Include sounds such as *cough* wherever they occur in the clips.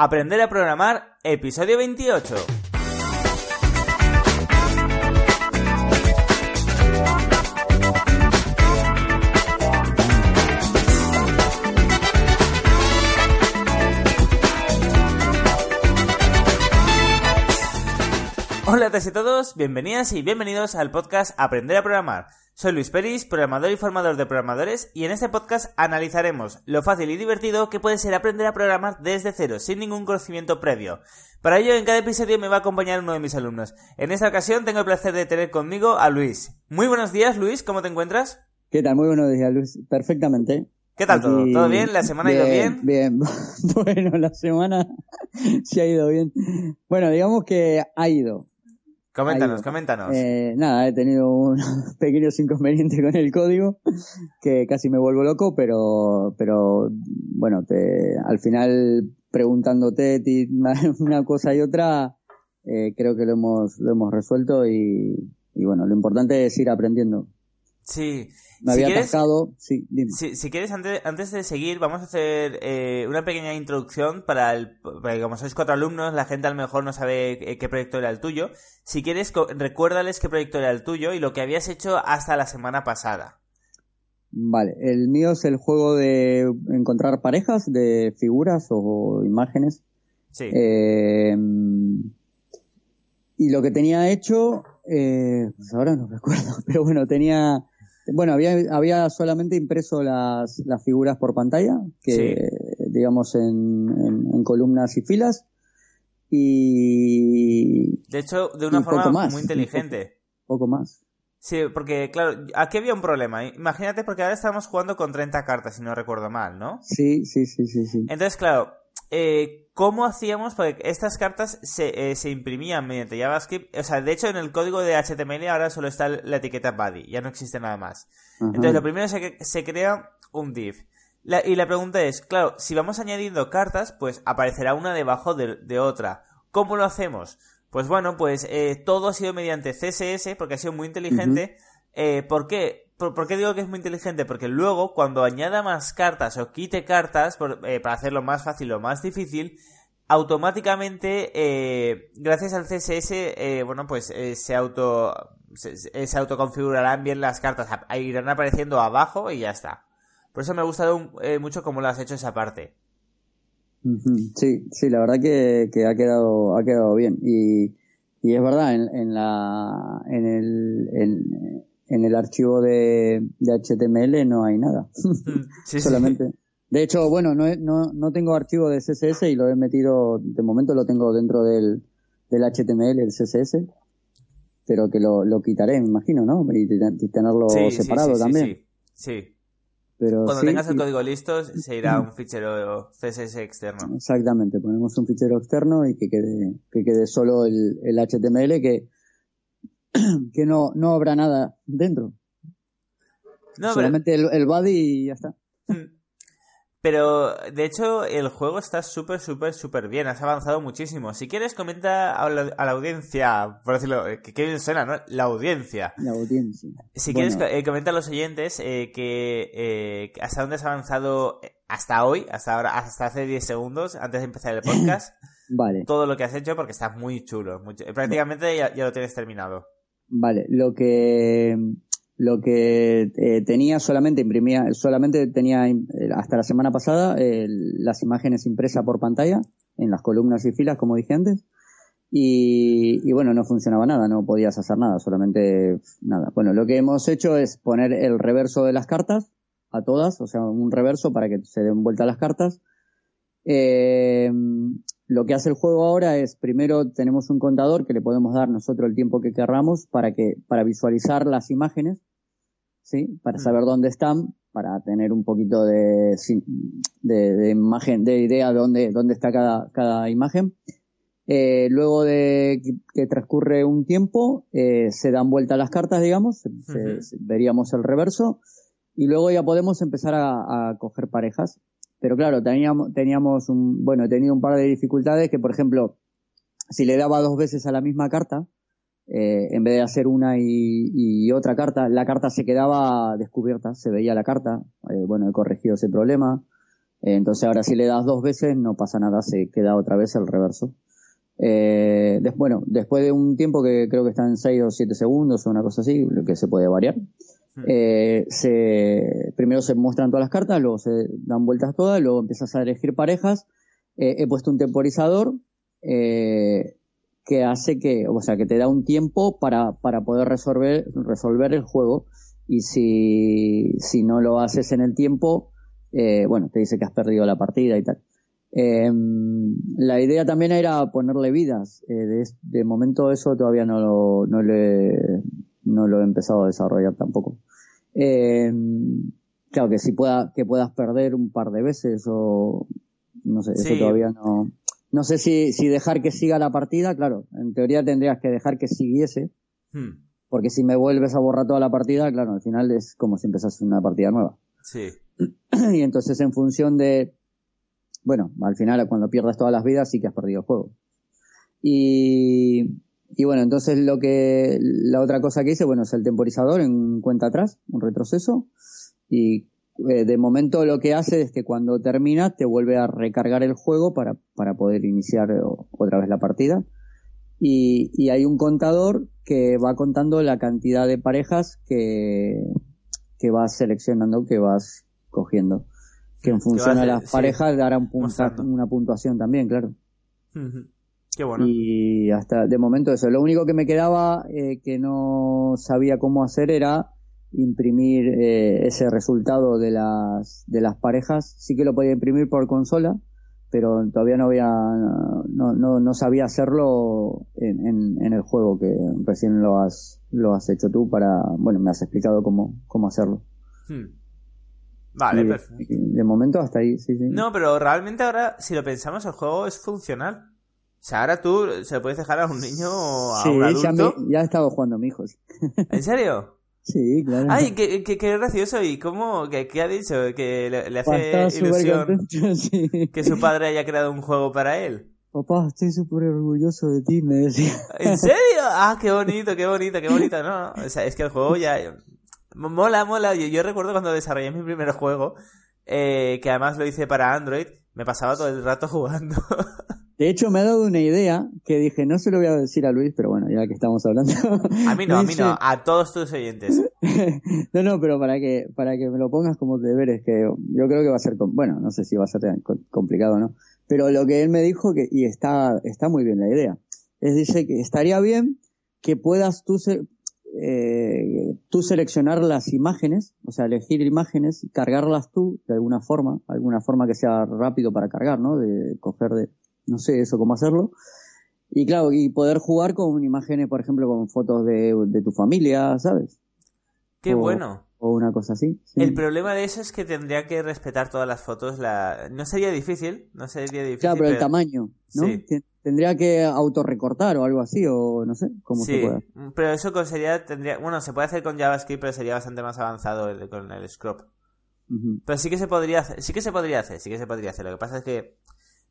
Aprender a programar, episodio 28. Hola a todos y todos, bienvenidas y bienvenidos al podcast Aprender a programar. Soy Luis Peris, programador y formador de programadores, y en este podcast analizaremos lo fácil y divertido que puede ser aprender a programar desde cero, sin ningún conocimiento previo. Para ello, en cada episodio me va a acompañar uno de mis alumnos. En esta ocasión tengo el placer de tener conmigo a Luis. Muy buenos días, Luis, ¿cómo te encuentras? ¿Qué tal? Muy buenos días, Luis. Perfectamente. ¿Qué tal todo? ¿Todo bien? ¿La semana ha ido bien? Bien, *laughs* bueno, la semana *laughs* sí ha ido bien. Bueno, digamos que ha ido. Coméntanos, coméntanos. Eh, nada, he tenido unos *laughs* pequeños inconvenientes con el código que casi me vuelvo loco, pero, pero bueno, te, al final preguntándote *laughs* una cosa y otra, eh, creo que lo hemos, lo hemos resuelto y, y bueno, lo importante es ir aprendiendo. Sí. Me si había quieres, atascado, sí, dime. Si, si quieres, antes, antes de seguir, vamos a hacer eh, una pequeña introducción para el. Porque como sois cuatro alumnos, la gente a lo mejor no sabe eh, qué proyecto era el tuyo. Si quieres, recuérdales qué proyecto era el tuyo y lo que habías hecho hasta la semana pasada. Vale, el mío es el juego de encontrar parejas de figuras o imágenes. Sí. Eh, y lo que tenía hecho, eh, pues ahora no recuerdo, *laughs* pero bueno, tenía, bueno, había, había solamente impreso las, las figuras por pantalla, que digamos en, en, en columnas y filas, y de hecho, de una poco forma más. muy inteligente. poco más. Sí, porque, claro, aquí había un problema. Imagínate, porque ahora estamos jugando con 30 cartas, si no recuerdo mal, ¿no? Sí, sí, sí, sí, sí. Entonces, claro, eh, ¿cómo hacíamos? Porque estas cartas se, eh, se imprimían mediante JavaScript. O sea, de hecho, en el código de HTML ahora solo está la etiqueta body, ya no existe nada más. Entonces, lo primero es que se crea un div. La- y la pregunta es, claro, si vamos añadiendo cartas, pues aparecerá una debajo de, de otra. ¿Cómo lo hacemos? Pues bueno, pues eh, todo ha sido mediante CSS, porque ha sido muy inteligente. ¿Por qué? ¿Por, qué digo que es muy inteligente? Porque luego, cuando añada más cartas o quite cartas, eh, para hacerlo más fácil o más difícil, automáticamente, eh, gracias al CSS, eh, bueno, pues eh, se auto se, se- autoconfigurarán bien las cartas, ap- irán apareciendo abajo y ya está. Por eso me ha gustado mucho cómo lo has hecho esa parte. Sí, sí, la verdad que, ha quedado, ha quedado bien. Y, y es verdad, en, en la, en el, en, en el archivo de, de HTML no hay nada. Sí, sí. Solamente. De hecho, bueno, no, no, no tengo archivo de CSS y lo he metido, de momento lo tengo dentro del, del HTML, el CSS. Pero que lo, lo quitaré, me imagino, ¿no? Y, ten- y tenerlo Sí, separado sí, sí, también. sí. Sí. Pero Cuando sí, tengas el código listo, se irá a un fichero CSS externo. Exactamente, ponemos un fichero externo y que quede, que quede solo el, el HTML que, *clears throat* que no, no habrá nada dentro. No, pero, Solamente el, el body y ya está. *laughs* pero de hecho el juego está súper, súper, súper bien. Has avanzado muchísimo. Si quieres, comenta a la, a la audiencia, por decirlo, eh, que bien suena, ¿no? La audiencia. La audiencia. Si Bueno, quieres, eh, comenta a los oyentes eh, que eh, hasta dónde has avanzado hasta hoy, hasta ahora, hasta hace 10 segundos, antes de empezar el podcast, *laughs* Vale, todo lo que has hecho porque está muy chulo. muy prácticamente ya, ya lo tienes terminado. Vale. Lo que, lo que eh, tenía solamente imprimía, solamente tenía eh, hasta la semana pasada eh, las imágenes impresas por pantalla en las columnas y filas, como dije antes. Y, bueno, no funcionaba nada, no podías hacer nada, solamente nada. Bueno, lo que hemos hecho es poner el reverso de las cartas a todas, o sea, un reverso para que se den vuelta las cartas. Eh, lo que hace el juego ahora es, primero tenemos un contador que le podemos dar nosotros el tiempo que querramos para que, para visualizar las imágenes, ¿sí? Para Mm. saber dónde están, para tener un poquito de, de, de imagen, de idea de dónde, dónde está cada, cada imagen. Eh, luego de que, que transcurre un tiempo, eh, se dan vuelta las cartas, digamos, se- se- veríamos el reverso, y luego ya podemos empezar a, a coger parejas. Pero claro, teníamos, teníamos un, bueno, he tenido un par de dificultades que, por ejemplo, si le daba dos veces a la misma carta, eh, en vez de hacer una y, y otra carta, la carta se quedaba descubierta, se veía la carta. Eh, bueno, he corregido ese problema. Eh, entonces ahora si le das dos veces no pasa nada, se queda otra vez el reverso. Eh, bueno, después de un tiempo que creo que está en 6 o 7 segundos o una cosa así, lo que se puede variar. Eh, se, primero se muestran todas las cartas, luego se dan vueltas todas, luego empiezas a elegir parejas. Eh, he puesto un temporizador eh, que hace que, o sea, que te da un tiempo para, para poder resolver, resolver el juego y si, si no lo haces en el tiempo, eh, bueno, te dice que has perdido la partida y tal. Eh, la idea también era ponerle vidas. Eh, de, momento eso todavía no lo, no, le, no lo he empezado a desarrollar tampoco. Eh, claro que si pueda, que puedas perder un par de veces o no sé, eso todavía no. No sé si, si dejar que siga la partida, claro, en teoría tendrías que dejar que siguiese. Hmm. Porque si me vuelves a borrar toda la partida, claro, al final es como si empezase una partida nueva. Sí. *clears throat* Y entonces en función de, bueno, al final cuando pierdas todas las vidas sí que has perdido el juego. Y, y bueno, entonces lo que, la otra cosa que hice, bueno, es el temporizador en cuenta atrás, un retroceso. Y eh, de momento lo que hace es que cuando termina te vuelve a recargar el juego para, para poder iniciar otra vez la partida. Y, y hay un contador que va contando la cantidad de parejas que, que vas seleccionando, que vas cogiendo. Que en función a las parejas dará una puntuación también, claro. Qué bueno. Y hasta de momento eso. Lo único que me quedaba eh, que no sabía cómo hacer era imprimir eh, ese resultado de las, de las parejas. Sí que lo podía imprimir por consola, pero todavía no había, no, no, no sabía hacerlo en, en, en, el juego que recién lo has, lo has hecho tú para, bueno, me has explicado cómo, cómo hacerlo. Hmm. Vale, perfecto. De momento hasta ahí, sí, sí. No, pero realmente ahora, si lo pensamos, el juego es funcional. Ahora tú se lo puedes dejar a un niño o a un adulto. Ya, ya he estado jugando a mi hijo. *laughs* ¿En serio? Sí, claro. Ay, qué, qué, qué gracioso. ¿Y cómo? ¿Qué, qué ha dicho? ¿Que le, hace ilusión *laughs* que su padre haya creado un juego para él? Papá, estoy súper orgulloso de ti, me decía. ¿En *laughs* serio? Ah, qué bonito, qué bonito, qué bonito. No, o sea, es que el juego ya... Mola, mola. Yo, yo recuerdo cuando desarrollé mi primer juego, eh, que además lo hice para Android, me pasaba todo el rato jugando. De hecho, me ha dado una idea que dije, no se lo voy a decir a Luis, pero bueno, ya que estamos hablando. A mí no, a mí no, a todos tus oyentes. *laughs* no, no, pero para que, para que me lo pongas como deberes, que yo creo que va a ser, bueno, no sé si va a ser complicado no, pero lo que él me dijo, que, y está, está muy bien la idea, es dice que estaría bien que puedas tú, eh, tú seleccionar las imágenes, o sea, elegir imágenes, cargarlas tú de alguna forma, alguna forma que sea rápido para cargar, ¿no? De coger de, no sé eso cómo hacerlo. Y claro, y poder jugar con imágenes, por ejemplo, con fotos de, de tu familia, ¿sabes? Qué bueno. O una cosa así. El problema de eso es que tendría que respetar todas las fotos. La... No sería difícil, no sería difícil. Claro, pero, el tamaño, ¿no? Tendría que autorrecortar o algo así, o no sé cómo se puede. Pero eso con sería, tendría, bueno, se puede hacer con JavaScript, pero sería bastante más avanzado con el scrub. Pero sí que se podría hacer, sí que se podría hacer, sí que se podría hacer. Lo que pasa es que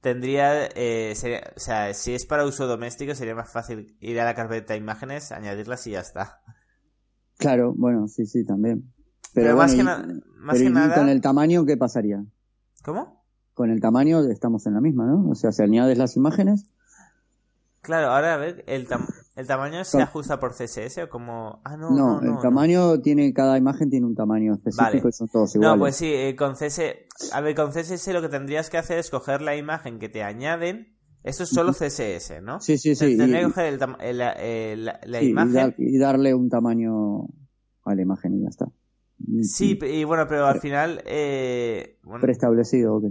tendría, eh, o sea, si es para uso doméstico sería más fácil ir a la carpeta de imágenes, añadirlas y ya está. Claro, bueno, sí, sí, también. Pero, más, que, más que nada... con el tamaño, ¿qué pasaría? ¿Cómo? Con el tamaño estamos en la misma, ¿no? O sea, si añades las imágenes... Claro, ahora a ver, ¿el, el tamaño se ajusta por CSS o como...? Ah, no, no, el tamaño tiene, cada imagen tiene un tamaño específico y son todos iguales. No, pues sí, eh, con CSS, a ver, con CSS lo que tendrías que hacer es coger la imagen que te añaden, esto es solo CSS, ¿no? Sí, sí, sí. Tendría que coger la imagen... Y, darle un tamaño a la imagen y ya está. Sí, y bueno, pero al final... Eh, Preestablecido, ok.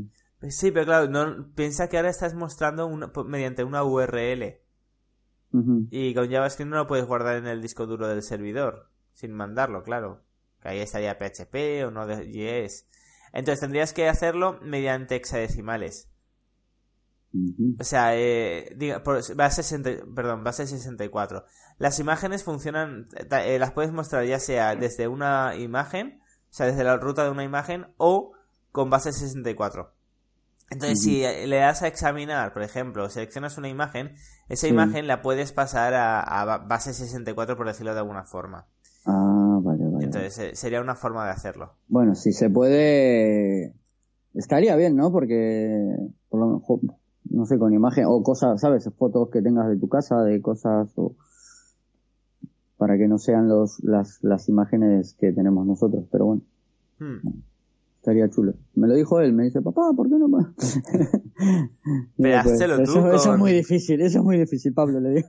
Sí, pero claro, no, piensa que ahora estás mostrando mediante una URL. Y con JavaScript no lo puedes guardar en el disco duro del servidor, sin mandarlo, claro. Que ahí estaría PHP o no JS. Entonces tendrías que hacerlo mediante hexadecimales. O sea, eh, diga, por, base, perdón, base 64. Las imágenes funcionan, eh, las puedes mostrar ya sea desde una imagen, o sea, desde la ruta de una imagen, o con base 64. Entonces, si le das a examinar, por ejemplo, seleccionas una imagen, esa imagen la puedes pasar a, base 64, por decirlo de alguna forma. Ah, vale, vale. Entonces, eh, sería una forma de hacerlo. Bueno, si se puede estaría bien, ¿no? Porque, por lo mejor, no sé, con imagen o cosas, ¿sabes? Fotos que tengas de tu casa, de cosas o para que no sean los, las, las imágenes que tenemos nosotros, pero bueno. Hmm. Estaría chulo. Me lo dijo él, me dice, papá, ¿por qué no más? *laughs* Pero pues, tú. Eso, eso, es muy difícil, eso es muy difícil, Pablo, le digo.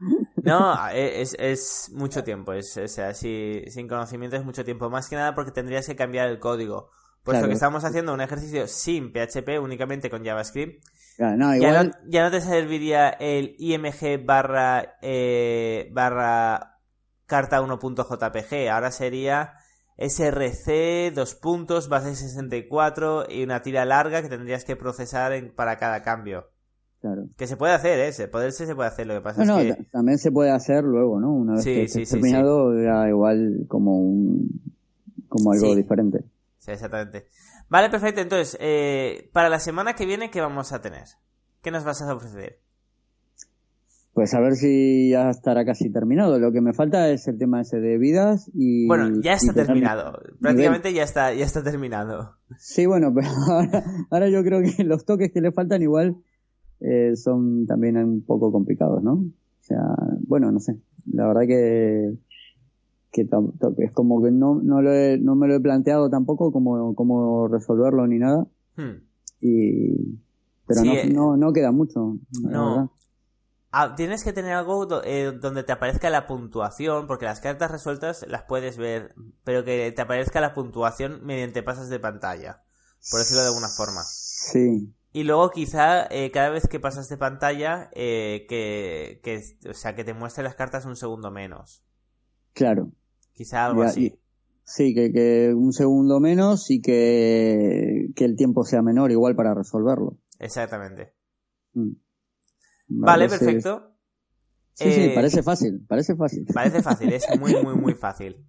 *laughs* no, es, es mucho tiempo, es, o sea, si, sin conocimiento es mucho tiempo, más que nada porque tendrías que cambiar el código. Puesto que estamos haciendo un ejercicio sin PHP, únicamente con JavaScript, ya, no, te serviría el img barra, eh, barra carta 1.jpg, ahora sería src, dos puntos, base 64 y una tira larga que tendrías que procesar para cada cambio. Claro. Que se puede hacer, ¿eh? Poderse se puede hacer, lo que pasa es que... también se puede hacer luego, ¿no? Una vez que sí, terminado, era igual como un... como algo diferente. Sí, exactamente. Vale, perfecto. Entonces, eh, para la semana que viene, ¿qué vamos a tener? ¿Qué nos vas a ofrecer? Pues a ver si ya estará casi terminado. Lo que me falta es el tema ese de vidas y... Bueno, ya está terminado. Prácticamente ya está, ya está terminado. Sí, bueno, *laughs* pero ahora, yo creo que los toques que le faltan igual eh, son también un poco complicados, ¿no? O sea, bueno, no sé. La verdad que, que es como que no, no, lo no me lo he planteado tampoco como, como resolverlo ni nada. Hmm. Y, pero no, eh, no, no, queda mucho. No. Ah, tienes que tener algo eh, donde te aparezca la puntuación, porque las cartas resueltas las puedes ver, pero que te aparezca la puntuación mediante pasas de pantalla, por decirlo de alguna forma. Sí. Y luego quizá eh, cada vez que pasas de pantalla, eh, que, que, o sea, que te muestre las cartas un segundo menos. Claro. Quizá algo así. sí, que, que, un segundo menos y que, que el tiempo sea menor igual para resolverlo. Exactamente. Mm. Vale, perfecto. Sí, sí, eh, parece fácil, parece fácil. *laughs* Parece fácil, es muy, muy, muy *laughs* fácil.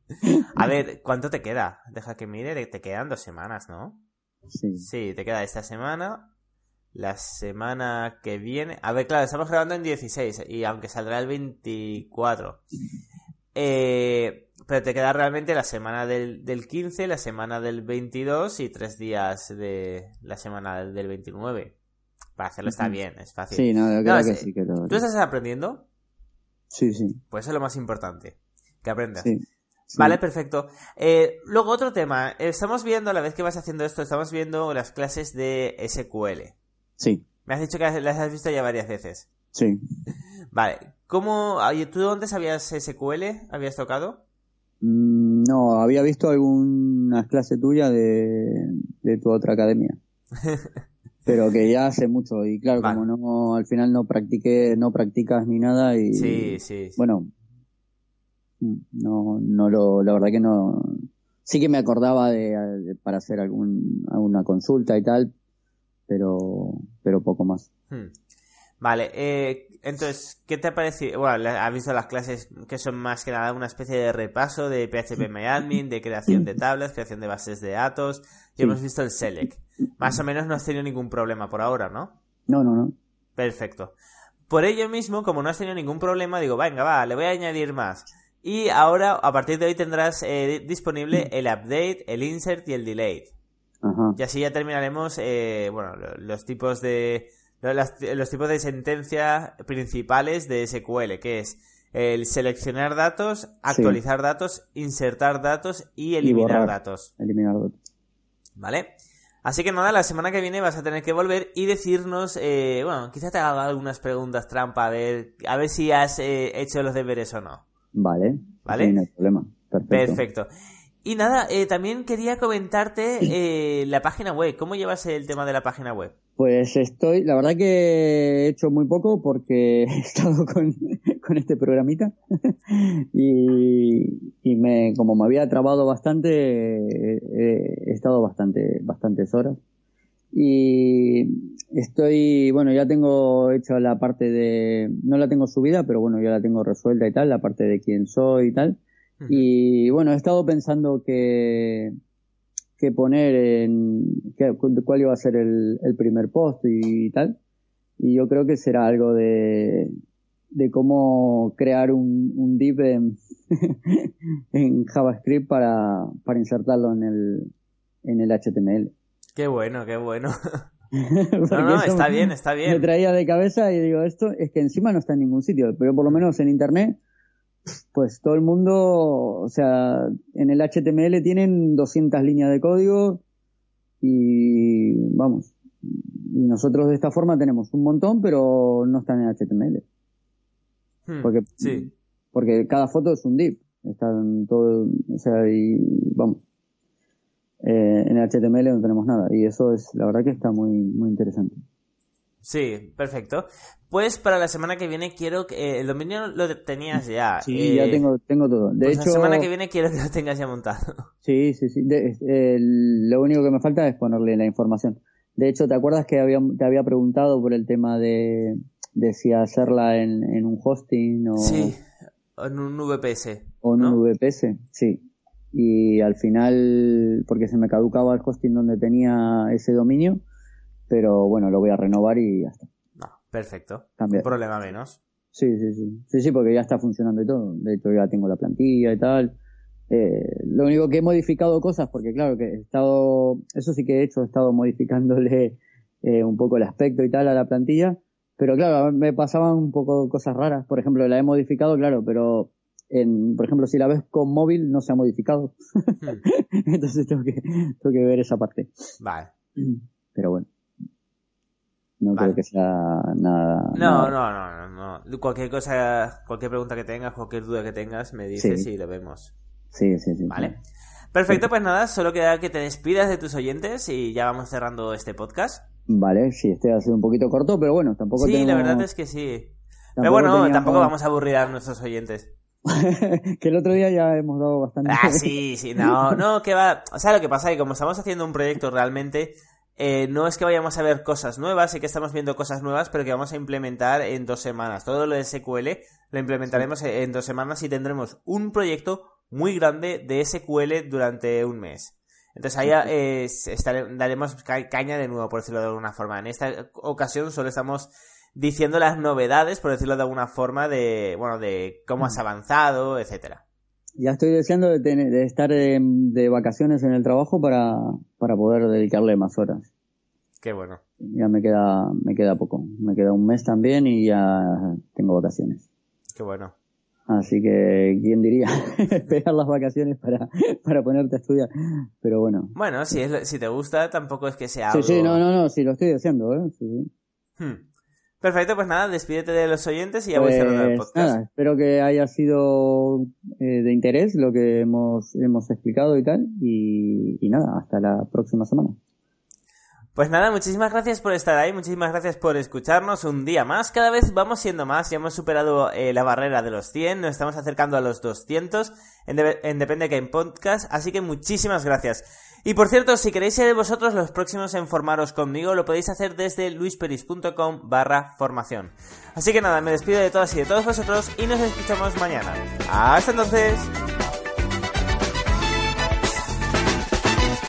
A ver, ¿cuánto te queda? Deja que mire, te quedan dos semanas, ¿no? Sí. Sí, te queda esta semana, la semana que viene. A ver, claro, estamos grabando en 16 y aunque saldrá el 24. Eh, pero te queda realmente la semana del, del 15, la semana del 22 y tres días de la semana del 29. Para hacerlo está bien, es fácil. Sí, no, creo que sí. Que ¿Tú estás aprendiendo? Sí, sí. Pues eso es lo más importante, que aprendas. Vale, perfecto. Eh, luego otro tema. Estamos viendo, a la vez que vas haciendo esto, estamos viendo las clases de SQL. Sí. Me has dicho que las has visto ya varias veces. Sí. *laughs* Vale. ¿Cómo, ¿Tú dónde sabías SQL? ¿Habías tocado? Mm, no, había visto alguna clase tuya de, de tu otra academia. *laughs* pero que ya hace mucho y claro como no al final no practiqué no practicas ni nada y sí, sí, bueno no no lo la verdad que no sí que me acordaba de, para hacer algún alguna consulta y tal pero pero poco más. Hmm. Vale eh, entonces qué te ha parecido bueno has visto las clases que son más que nada una especie de repaso de PHP MyAdmin de creación de tablas creación de bases de datos y hemos visto el select más o menos no has tenido ningún problema por ahora, ¿no? No, no, no. Perfecto. Por ello mismo, como no has tenido ningún problema, digo, venga, va, le voy a añadir más. Y ahora, a partir de hoy, tendrás eh, disponible el update, el insert y el delete. Ajá. Y así ya terminaremos, eh, bueno, los tipos de los, tipos de sentencia principales de SQL, que es el seleccionar datos, actualizar datos, insertar datos y eliminar datos. Eliminar datos. ¿Vale? Así que nada, la semana que viene vas a tener que volver y decirnos, eh, bueno, quizás te haga algunas preguntas trampa, a ver, a ver si has eh, hecho los deberes o no. Vale. ¿Vale? No hay problema. Perfecto. Perfecto. Y nada, eh, también quería comentarte eh, la página web. ¿Cómo llevas el tema de la página web? Pues estoy, la verdad que he hecho muy poco porque *laughs* he estado con, con este programita *laughs* y, y me, como me había trabado bastante, he, estado bastante, bastantes horas. Y estoy, bueno, ya tengo hecho la parte de, no la tengo subida, pero bueno, ya la tengo resuelta y tal, la parte de quién soy y tal. Y bueno, he estado pensando que, que poner en que, cuál iba a ser el, el primer post y, tal. Y yo creo que será algo de, de cómo crear un, un div en, *laughs* en JavaScript para, para insertarlo en el, en el HTML. Qué bueno, qué bueno. *laughs* *laughs* no, no, está bien, está bien. Me traía de cabeza y digo, esto es que encima no está en ningún sitio, pero por lo menos en internet, pues todo el mundo, o sea, en el HTML tienen 200 líneas de código y vamos, y nosotros de esta forma tenemos un montón, pero no están en HTML. Hmm, porque, sí. porque cada foto es un div. Están todo, o sea, y vamos. Eh, en HTML no tenemos nada. Y eso es, la verdad que está muy, muy interesante. Sí, perfecto. Pues para la semana que viene quiero que eh, el dominio lo tenías ya. Sí, ya eh, tengo, tengo todo. De pues hecho, la semana que viene quiero que lo tengas ya montado. *laughs* Sí, sí, sí. lo único que me falta es ponerle la información. De hecho, ¿te acuerdas que había, te había preguntado por el tema de, de si hacerla en, en un hosting o... Sí, en un VPS. O en un VPS, sí. Y al final, porque se me caducaba el hosting donde tenía ese dominio, pero bueno, lo voy a renovar y ya está. Perfecto. Un problema menos. Sí, sí, sí. Sí, sí, porque ya está funcionando y todo. De hecho, ya tengo la plantilla y tal. Eh, lo único que he modificado cosas, porque claro que he estado, eso sí que he hecho, he estado modificándole eh, un poco el aspecto y tal a la plantilla, pero claro, me pasaban un poco cosas raras. Por ejemplo, la he modificado, claro, pero en, por ejemplo, si la ves con móvil no se ha modificado. Hmm. *laughs* Entonces tengo que, tengo que ver esa parte. Vale. Pero bueno. No creo que sea nada. No, no, no, no, no. Cualquier cosa, cualquier pregunta que tengas, cualquier duda que tengas, me dices y lo vemos. Sí, sí, sí. Vale. Perfecto, pues nada, solo queda que te despidas de tus oyentes y ya vamos cerrando este podcast. Vale, sí, este ha sido un poquito corto, pero bueno, tampoco Sí, la verdad es que sí. pero bueno, tampoco vamos a aburrir a nuestros oyentes. *laughs* que el otro día ya hemos dado bastante. Ah, sí, sí, no, no, que va. O sea, lo que pasa es que como estamos haciendo un proyecto realmente, eh, no es que vayamos a ver cosas nuevas, sí que estamos viendo cosas nuevas, pero que vamos a implementar en dos semanas. Todo lo de SQL lo implementaremos en dos semanas y tendremos un proyecto muy grande de SQL durante un mes. Entonces ahí eh, daremos caña de nuevo, por decirlo de alguna forma. En esta ocasión solo estamos diciendo las novedades, por decirlo de alguna forma, de bueno, de cómo has avanzado, etcétera. Ya estoy deseando de, de estar de, vacaciones en el trabajo para, para poder dedicarle más horas. Qué bueno. Ya me queda, me queda poco. Me queda un mes también y ya tengo vacaciones. Qué bueno. Así que, ¿quién diría? *laughs* Esperar las vacaciones para, para ponerte a estudiar. Pero bueno. Bueno, si, es, si te gusta, tampoco es que sea algo... Sí, sí, no, no, no, sí, lo estoy haciendo, ¿eh? Sí, hmm. Perfecto, pues nada, despídete de los oyentes y ya voy cerrando el pues podcast. Nada, espero que haya sido eh, de interés lo que hemos, hemos explicado y tal. Y, nada, hasta la próxima semana. Pues nada, muchísimas gracias por estar ahí, muchísimas gracias por escucharnos un día más. Cada vez vamos siendo más, ya hemos superado eh, la barrera de los 100, nos estamos acercando a los 200 en, en Depende Game Podcast, así que muchísimas gracias. Y por cierto, si queréis ser vosotros los próximos en formaros conmigo, lo podéis hacer desde luisperis.com barra formación. Así que nada, me despido de todas y de todos vosotros y nos escuchamos mañana. Hasta entonces.